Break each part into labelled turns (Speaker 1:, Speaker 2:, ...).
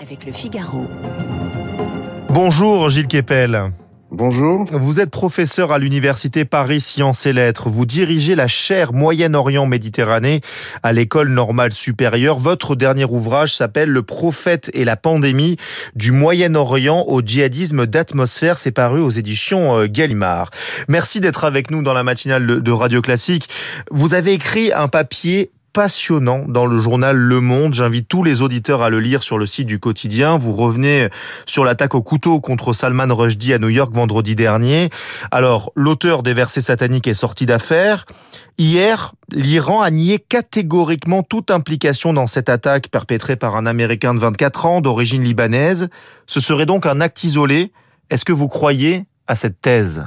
Speaker 1: avec le Figaro.
Speaker 2: Bonjour Gilles Kepel.
Speaker 3: Bonjour.
Speaker 2: Vous êtes professeur à l'université Paris Sciences et Lettres. Vous dirigez la chaire Moyen-Orient Méditerranée à l'école normale supérieure. Votre dernier ouvrage s'appelle Le prophète et la pandémie du Moyen-Orient au djihadisme d'atmosphère. C'est paru aux éditions euh, Gallimard. Merci d'être avec nous dans la matinale de Radio Classique. Vous avez écrit un papier passionnant dans le journal Le Monde. J'invite tous les auditeurs à le lire sur le site du quotidien. Vous revenez sur l'attaque au couteau contre Salman Rushdie à New York vendredi dernier. Alors, l'auteur des versets sataniques est sorti d'affaire. Hier, l'Iran a nié catégoriquement toute implication dans cette attaque perpétrée par un Américain de 24 ans d'origine libanaise. Ce serait donc un acte isolé. Est-ce que vous croyez à cette thèse?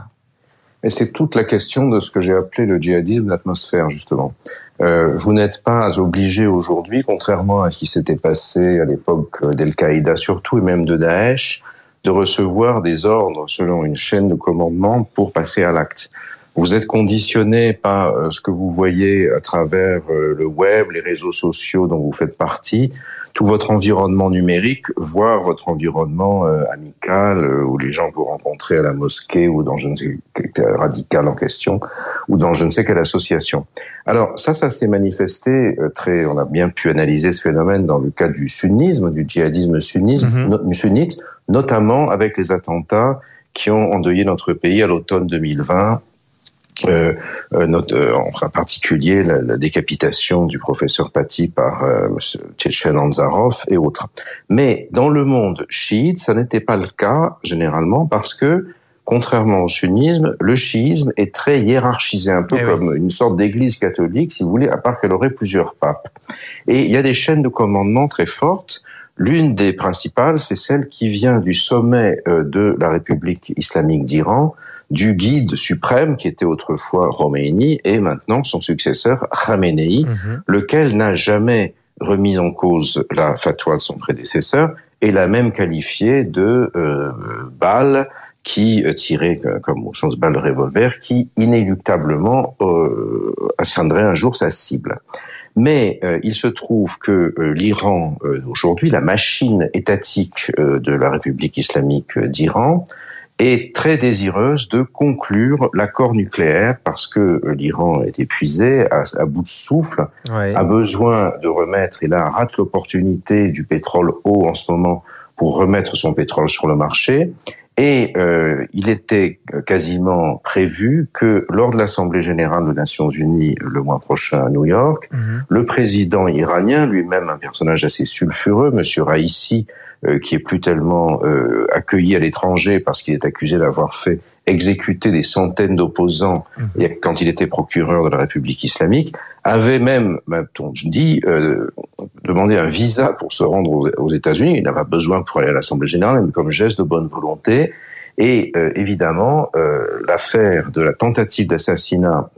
Speaker 3: Et c'est toute la question de ce que j'ai appelé le djihadisme d'atmosphère, justement. Euh, vous n'êtes pas obligé aujourd'hui, contrairement à ce qui s'était passé à l'époque d'Al-Qaïda surtout, et même de Daesh, de recevoir des ordres selon une chaîne de commandement pour passer à l'acte. Vous êtes conditionné par euh, ce que vous voyez à travers euh, le web, les réseaux sociaux dont vous faites partie, tout votre environnement numérique, voire votre environnement euh, amical, euh, où les gens vous rencontrez à la mosquée ou dans je ne sais quel radical en question, ou dans je ne sais quelle association. Alors ça, ça s'est manifesté euh, très, on a bien pu analyser ce phénomène dans le cas du sunnisme, du djihadisme sunnisme, mm sunnite, notamment avec les attentats qui ont endeuillé notre pays à l'automne 2020 euh, euh, notre, euh, en particulier la, la, décapitation du professeur Paty par euh, Tchétchen Anzarov et autres. Mais dans le monde chiite, ça n'était pas le cas généralement parce que contrairement au sunnisme, le chiisme est très hiérarchisé, un peu eh comme une sorte d'église catholique, si vous voulez, à part qu'elle aurait plusieurs papes. Et il y a des chaînes de commandement très fortes. L'une des principales, c'est celle qui vient du sommet euh, de la République islamique d'Iran, du guide suprême qui était autrefois Khomeini et maintenant son successeur Khamenei, mhm. lequel n'a jamais remis en cause la fatwa de son prédécesseur et l'a même qualifié de euh, balle qui euh, tirait comme au sens balle de revolver, qui inéluctablement euh, atteindrait un jour sa cible. Mais euh, il se trouve que euh, l'Iran, aujourd'hui, la machine étatique de la République islamique d'Iran, est très désireuse de conclure l'accord nucléaire parce que l'Iran est épuisé, à, bout de souffle, a besoin de remettre, et là rate l'opportunité du pétrole haut en ce moment pour remettre son pétrole sur le marché. Et euh, il était quasiment prévu que lors de l'Assemblée générale des Nations Unies le mois prochain à New York, mhm. le président iranien, lui-même un personnage assez sulfureux, Monsieur Raisi, euh, qui est plus tellement euh, accueilli à l'étranger parce qu'il est accusé d'avoir fait exécuter des centaines d'opposants mmh. quand il était procureur de la République islamique, avait même, je dis, euh, demandé un visa pour se rendre aux, États-Unis. Il n'avait pas besoin pour aller à l'Assemblée générale, mais comme geste de bonne volonté. Et euh, évidemment, euh, l'affaire de la tentative d'assassinat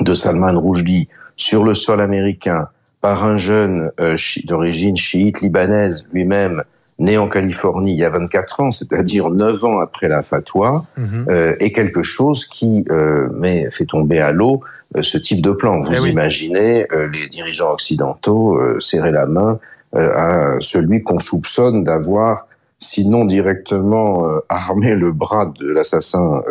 Speaker 3: de Salman Rushdie sur le sol américain par un jeune euh, d'origine chiite libanaise lui-même né en Californie il y a 24 ans, c'est-à-dire 9 ans après la fatwa, mhm. euh, est quelque chose qui euh, met, fait tomber à l'eau euh, ce type de plan. Vous eh imaginez euh, les dirigeants occidentaux euh, serrer la main à celui qu'on soupçonne d'avoir, sinon directement armé le bras de l'assassin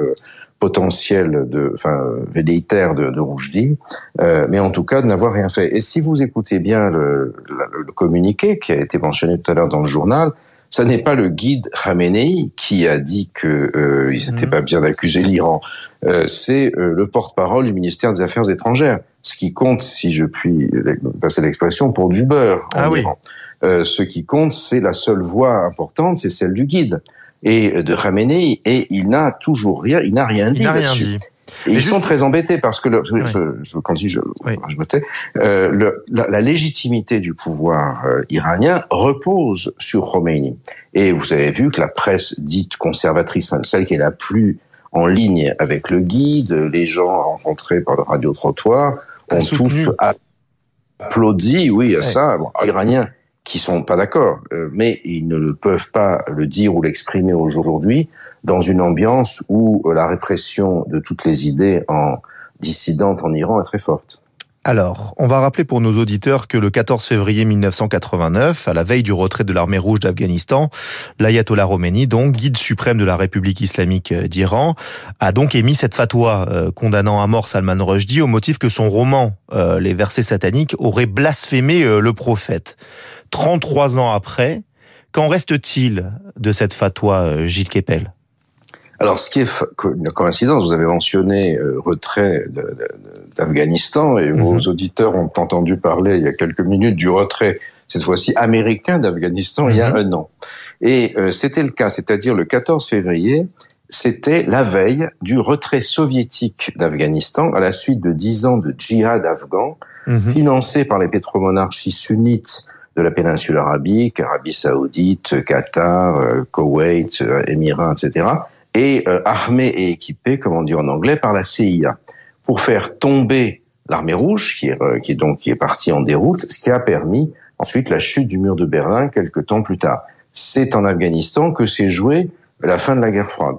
Speaker 3: potentiel de, enfin, velléitaire de, de Roujdi, euh, mais en tout cas de n'avoir rien fait. Et si vous écoutez bien le, le, communiqué qui a été mentionné tout à l'heure dans le journal, ça n'est pas le guide Khamenei qui a dit que euh, il n'était mhm. pas bien d'accuser l'Iran. Euh, c'est euh, le porte-parole du ministère des Affaires étrangères. Ce qui compte, si je puis passer l'expression, pour du beurre en ah Iran. Euh, ce qui compte, c'est la seule voix importante, c'est celle du guide et de Khamenei, et il n'a toujours rien, il n'a rien dit là-dessus. Et ils sont très embêtés parce que le, je, je, quand je, je, je me tais, euh, le, la, la, légitimité du pouvoir euh, iranien repose sur Khomeini. Et vous avez vu que la presse dite conservatrice, celle qui est la plus en ligne avec le guide, les gens rencontrés par le radio-trottoir, ont tous applaudi, oui, à ça. Bon, Iraniens qui sont pas d'accord, euh, mais ils ne peuvent pas le dire ou l'exprimer aujourd'hui dans une ambiance où euh, la répression de toutes les idées en dissidentes en Iran est très forte.
Speaker 2: Alors, on va rappeler pour nos auditeurs que le 14 février 1989, à la veille du retrait de l'armée rouge d'Afghanistan, l'ayatollah Khomeini, donc guide suprême de la République islamique d'Iran, a donc émis cette fatwa euh, condamnant à mort Salman Rushdie au motif que son roman euh, Les versets sataniques aurait blasphémé euh, le prophète. 33 ans après, qu'en reste-t-il de cette fatwa, Gilles Kepel
Speaker 3: alors, ce qui est une coïncidence, vous avez mentionné euh, retrait d'Afghanistan et vos mhm. auditeurs ont entendu parler il y a quelques minutes du retrait, cette fois-ci américain d'Afghanistan, il y a mhm. un an. Et euh, c'était le cas, c'est-à-dire le 14 février, c'était la veille du retrait soviétique d'Afghanistan à la suite de dix ans de djihad afghan, mhm. financé par les pétromonarchies sunnites de la péninsule arabique, Arabie saoudite, Qatar, euh, Koweït, Émirats, etc et euh, armé et équipé, comme on dit en anglais, par la CIA, pour faire tomber l'armée rouge, qui est, euh, qui est donc qui est partie en déroute, ce qui a permis ensuite la chute du mur de Berlin quelques temps plus tard. C'est en Afghanistan que s'est jouée la fin de la guerre froide.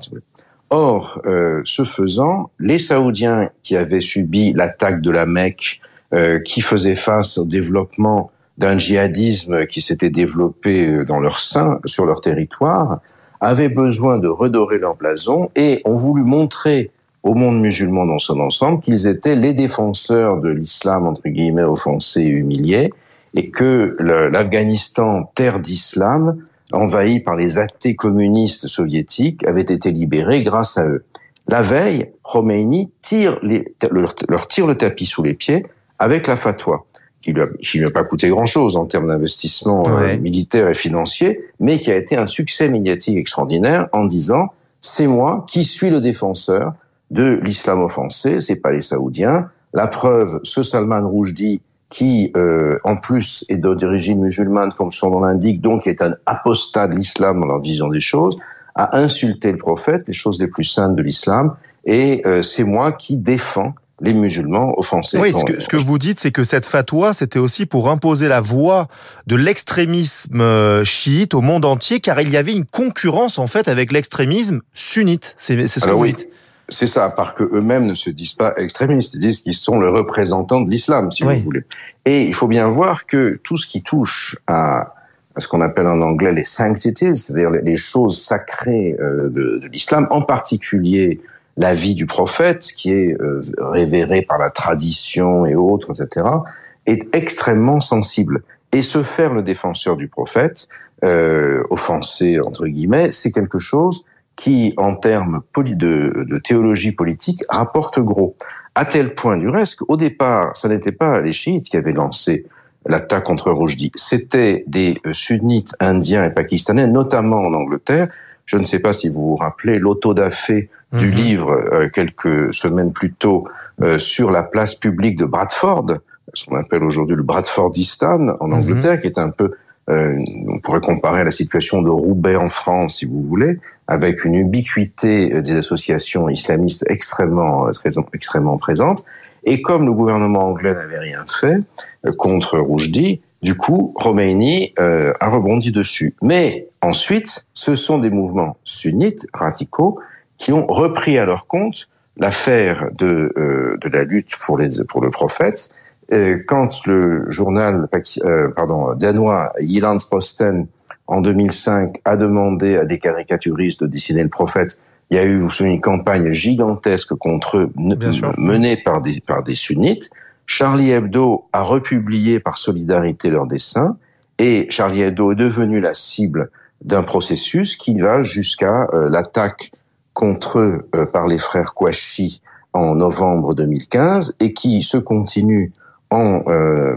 Speaker 3: Or, euh, ce faisant, les Saoudiens qui avaient subi l'attaque de la Mecque, euh, qui faisaient face au développement d'un djihadisme qui s'était développé euh, dans leur sein, sur leur territoire, avaient besoin de redorer leur blason et ont voulu montrer au monde musulman dans son ensemble qu'ils étaient les défenseurs de l'islam, entre guillemets, offensé et humilié, et que l'Afghanistan, terre d'islam, envahi par les athées communistes soviétiques, avait été libéré grâce à eux. La veille, Khomeini tire les, leur tire le tapis sous les pieds avec la fatwa qui lui n'a pas coûté grand-chose en termes d'investissement euh, militaire et financier, mais qui a été un succès médiatique extraordinaire en disant c'est moi qui suis le défenseur de l'islam offensé, c'est pas les Saoudiens. La preuve, ce Salman Rushdie qui, euh, en plus, est d'origine musulmane, comme son nom l'indique, donc est un apostat de l'islam dans leur vision des choses, a insulté le prophète, les choses les plus saintes de l'islam, et euh, c'est moi qui défends les musulmans offensés.
Speaker 2: Oui, ce que, ce que vous dites, c'est que cette fatwa, c'était aussi pour imposer la voix de l'extrémisme euh, chiite au monde entier, car il y avait une concurrence en fait avec l'extrémisme sunnite. C'est ce que vous dites.
Speaker 3: C'est ça, parce que eux-mêmes ne se disent pas extrémistes, ils disent qu'ils sont le représentant de l'islam, si vous voulez. Et il faut bien voir que tout ce qui touche à, à ce qu'on appelle en anglais les sanctities, c'est-à-dire les choses sacrées euh, de, de l'islam, en particulier la vie du prophète, qui est euh, révéré par la tradition et autres, etc., est extrêmement sensible. Et se faire le défenseur du prophète, euh, offensé entre guillemets, c'est quelque chose qui, en termes de, de théologie politique, rapporte gros. À tel point du reste qu'au départ, ça n'était pas les chiites qui avaient lancé l'attaque contre Rushdie, c'était des euh, sunnites indiens et pakistanais, notamment en Angleterre. Je ne sais pas si vous vous rappelez l'autodafé du mhm. livre euh, quelques semaines plus tôt euh, sur la place publique de Bradford, ce qu'on appelle aujourd'hui le Bradfordistan en mhm. Angleterre, qui est un peu, euh, on pourrait comparer à la situation de Roubaix en France, si vous voulez, avec une ubiquité des associations islamistes extrêmement, très, extrêmement présentes. Et comme le gouvernement anglais n'avait rien fait contre Roujdi, du coup, Khomeini a rebondi dessus. Mais ensuite, ce sont des mouvements sunnites radicaux qui ont repris à leur compte l'affaire de, euh, de la lutte pour, les, pour le prophète. Euh, quand le journal euh, pardon, danois Jyllands-Posten en 2005 a demandé à des caricaturistes de dessiner le prophète, il y a eu une campagne gigantesque contre eux menée par des, par des sunnites. Charlie Hebdo a republié par solidarité leurs dessins et Charlie Hebdo est devenu la cible d'un processus qui va jusqu'à l'attaque contre eux euh, par les frères Kouachi en novembre 2015 et qui se continue en euh,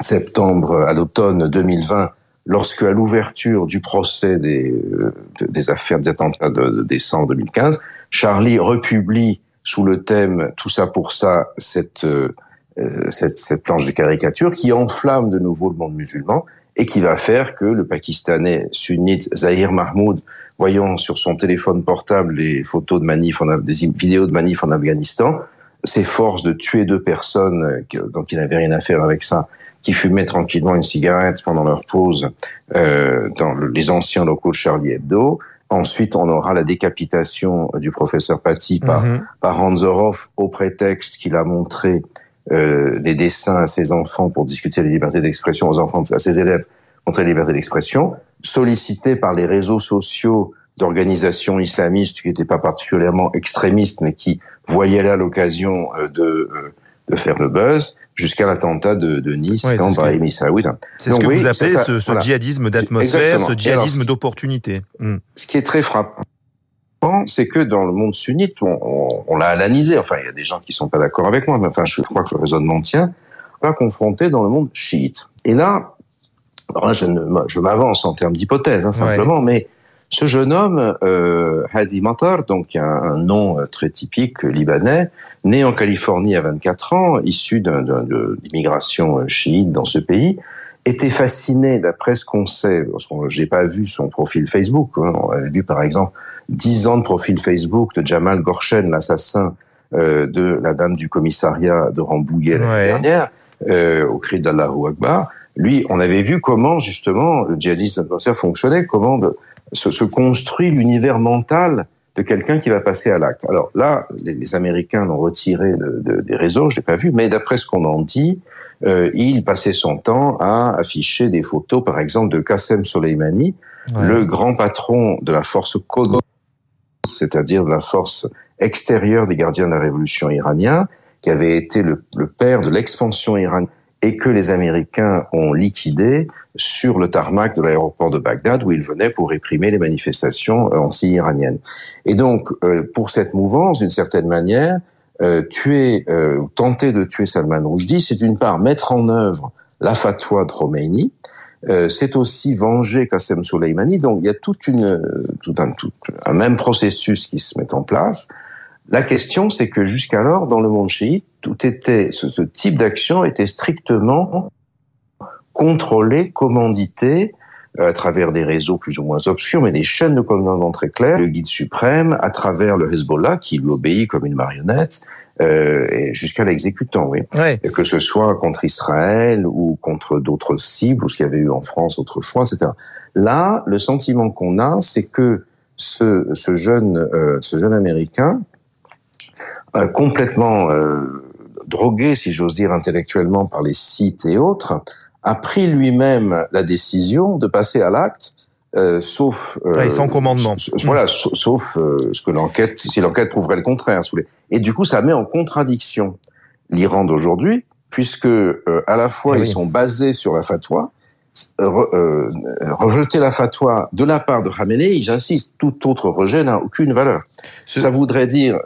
Speaker 3: septembre à l'automne 2020 lorsque à l'ouverture du procès euh, des affaires des attentats de, décembre 2015, Charlie republie sous le thème Tout ça pour ça cette, cette, cette planche de caricature qui enflamme de nouveau le monde musulman et qui va faire que le Pakistanais sunnite Zahir Mahmoud, voyant sur son téléphone portable les photos de manifs, des vidéos de manifs en Afghanistan, s'efforce de tuer deux personnes, donc il n'avait rien à faire avec ça, qui fumaient tranquillement une cigarette pendant leur pause euh, dans les anciens locaux de Charlie Hebdo. Ensuite, on aura la décapitation du professeur Paty par, mm -hmm. par Hanzorov au prétexte qu'il a montré des dessins à ses enfants pour discuter la liberté d'expression aux enfants, à ses élèves contre la liberté d'expression, sollicité par les réseaux sociaux d'organisations islamistes qui n'étaient pas particulièrement extrémistes, mais qui voyaient là l'occasion de de faire le buzz jusqu'à l'attentat de, de, Nice
Speaker 2: ouais,
Speaker 3: quand Brahimi
Speaker 2: Saoud. C'est ce que vous appelez ce, ce djihadisme d'atmosphère, ce djihadisme d'opportunité.
Speaker 3: Ce qui est très frappant, c'est que dans le monde sunnite, on, on, on l'a analysé. Enfin, il y a des gens qui sont pas d'accord avec moi, mais enfin, je crois que le raisonnement tient. On va confronter dans le monde chiite. Et là, alors là, je, je m'avance en termes d'hypothèse, hein, simplement, ouais. mais ce jeune homme, euh, Hadi Matar, donc un, un, nom euh, très typique libanais, né en Californie à 24 ans, issu d'immigration euh, chiite dans ce pays, était fasciné, d'après ce qu'on sait, parce que j'ai pas vu son profil Facebook, hein, on avait vu par exemple 10 ans de profil Facebook de Jamal Gorshen, l'assassin euh, de la dame du commissariat de Rambouillet l'année ouais. dernière, euh, au cri d'Allahu Akbar. Lui, on avait vu comment justement le djihadisme d'atmosphère fonctionnait, comment de, se, se construit l'univers mental de quelqu'un qui va passer à l'acte. Alors là, les, les Américains l'ont retiré de, de, des réseaux, je l'ai pas vu, mais d'après ce qu'on en dit, euh, il passait son temps à afficher des photos, par exemple, de Qassem Soleimani, ouais. le grand patron de la force c'est-à-dire de la force extérieure des gardiens de la révolution iranienne, qui avait été le, le père de l'expansion iranienne et que les Américains ont liquidé sur le tarmac de l'aéroport de Bagdad où il venait pour réprimer les manifestations euh, anti-iraniennes. Et donc, euh, pour cette mouvance, d'une certaine manière, euh, tuer, euh, tenter de tuer Salman Rushdie, c'est d'une part mettre en œuvre la fatwa de Khomeini, euh, c'est aussi venger Qassem Soleimani. Donc, il y a toute une, tout un, tout un même processus qui se met en place. La question, c'est que jusqu'alors, dans le monde chiite, tout était, ce, type d'action était strictement contrôlé, commandité, euh, à travers des réseaux plus ou moins obscurs, mais des chaînes de commandement très claires, le guide suprême, à travers le Hezbollah, qui lui obéit comme une marionnette, euh, jusqu'à l'exécutant, oui.
Speaker 2: Ouais.
Speaker 3: Que ce soit contre Israël ou contre d'autres cibles, ou ce qu'il y avait eu en France autrefois, etc. Là, le sentiment qu'on a, c'est que ce, ce jeune, euh, ce jeune Américain, euh, complètement euh, drogué, si j'ose dire, intellectuellement par les sites et autres, a pris lui-même la décision de passer à l'acte, euh, sauf
Speaker 2: euh, ouais, sans commandement.
Speaker 3: Voilà, mmh. sauf euh, ce que l'enquête, si l'enquête prouverait le contraire. Et du coup, ça met en contradiction l'Iran d'aujourd'hui, puisque euh, à la fois ah, ils sont basés sur la fatwa, euh, rejeter la fatwa de la part de Khamenei, j'insiste, tout autre rejet n'a aucune valeur. Ça voudrait dire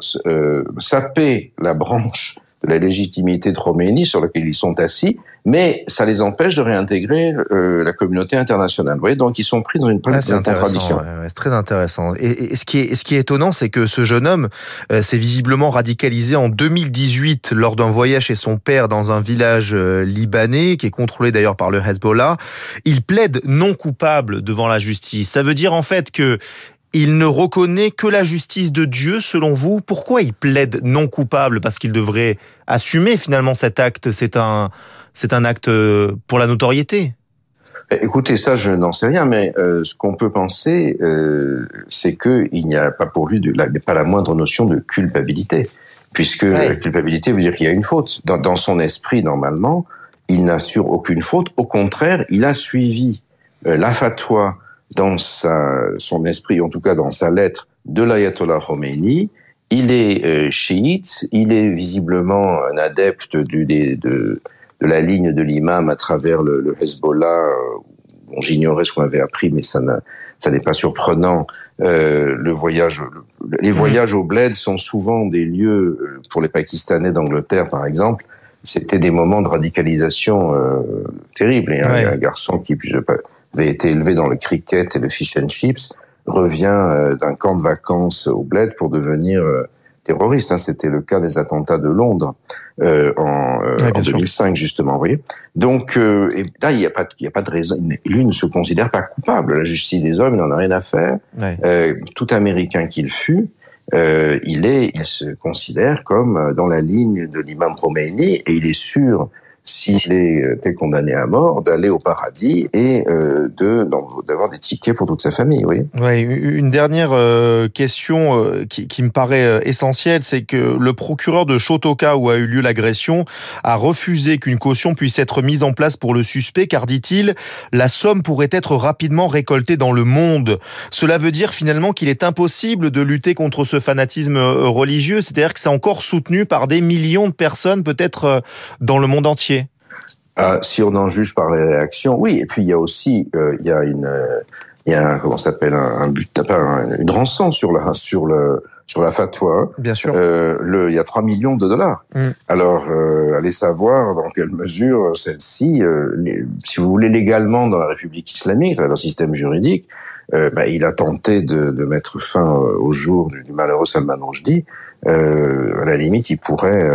Speaker 3: saper la branche de la légitimité de Khomeini sur laquelle ils sont assis, mais ça les empêche de réintégrer euh, la communauté internationale. Vous voyez, donc ils sont pris dans une
Speaker 2: ah, contradiction. Ouais, c'est très intéressant. Et, et, ce, qui est, ce qui est étonnant, c'est que ce jeune homme euh, s'est visiblement radicalisé en 2018 lors d'un voyage chez son père dans un village euh, libanais, qui est contrôlé d'ailleurs par le Hezbollah. Il plaide non coupable devant la justice. Ça veut dire en fait que il ne reconnaît que la justice de Dieu, selon vous. Pourquoi il plaide non coupable? Parce qu'il devrait assumer finalement cet acte. C'est un, c'est un acte pour la notoriété.
Speaker 3: Écoutez, ça, je n'en sais rien, mais euh, ce qu'on peut penser, euh, c'est qu'il n'y a pas pour lui de, la, pas la moindre notion de culpabilité, puisque ouais. la culpabilité veut dire qu'il y a une faute. Dans, dans son esprit, normalement, il n'assure aucune faute. Au contraire, il a suivi euh, la fatwa dans sa, son esprit, en tout cas dans sa lettre, de l'ayatollah Khomeini. Il est euh, chiite, il est visiblement un adepte du, de, de, de la ligne de l'imam à travers le, le Hezbollah. Euh, J'ignorais ce qu'on avait appris, mais ça n'est pas surprenant. Euh, le voyage, les voyages au bled sont souvent des lieux euh, pour les Pakistanais d'Angleterre, par exemple. C'était des moments de radicalisation euh, terribles. Et ouais. un, un, garçon qui, je, avait été élevé dans le cricket et le fish and chips, revient euh, d'un camp de vacances au bled pour devenir euh, terroriste. Hein. C'était le cas des attentats de Londres euh, en, euh, ouais, en 2005, sûr. justement. Vous voyez Donc euh, et là, il n'y a pas, il y a pas de raison. Lui ne se considère pas coupable. La justice des hommes, il n'en a rien à faire. Ouais. Euh, tout Américain qu'il fût, euh, il est, il se considère comme dans la ligne de l'imam Khomeini et il est sûr s'il était condamné à mort, d'aller au paradis et euh, de d'avoir des tickets pour toute sa famille. Oui.
Speaker 2: Ouais, une dernière euh, question euh, qui, qui, me paraît euh, essentielle, c'est que le procureur de Shotoka où a eu lieu l'agression a refusé qu'une caution puisse être mise en place pour le suspect, car dit-il, la somme pourrait être rapidement récoltée dans le monde. Cela veut dire finalement qu'il est impossible de lutter contre ce fanatisme religieux, c'est-à-dire que c'est encore soutenu par des millions de personnes, peut-être dans le monde entier.
Speaker 3: Euh, si on en juge par les réactions, oui. Et puis il y a aussi, euh, il y a une, euh, il y a un, comment s'appelle un, but, une rançon sur la sur le sur la fatwa.
Speaker 2: Bien sûr.
Speaker 3: Euh, le, il y a 3 millions de dollars. Mm. Alors, euh, allez savoir dans quelle mesure celle-ci, si vous voulez légalement dans la République islamique, dans le système juridique, bah, il a tenté de, de mettre fin au jour du, du malheureux Salman Rushdie. à la limite, il pourrait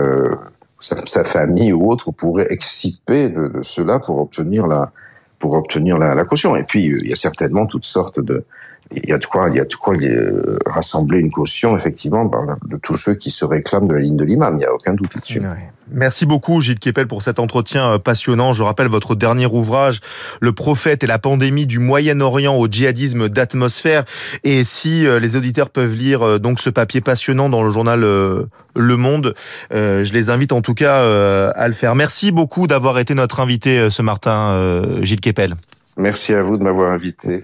Speaker 3: sa, famille ou autre pourrait exciper de, cela pour obtenir la pour obtenir la, caution. Et puis il y a certainement toutes sortes de il y a de quoi il y a de quoi euh, rassembler une caution effectivement de tous ceux qui se réclament de la ligne de l'imam. Il n'y a aucun doute là-dessus.
Speaker 2: Merci beaucoup Gilles Kepel pour cet entretien euh, passionnant. Je rappelle votre dernier ouvrage, Le prophète et la pandémie du Moyen-Orient au djihadisme d'atmosphère. Et si euh, les auditeurs peuvent lire donc ce papier passionnant dans le journal Le Monde, je les invite en tout cas à le faire. Merci beaucoup d'avoir été notre invité ce matin, Gilles Kepel.
Speaker 3: Merci à vous de m'avoir invité.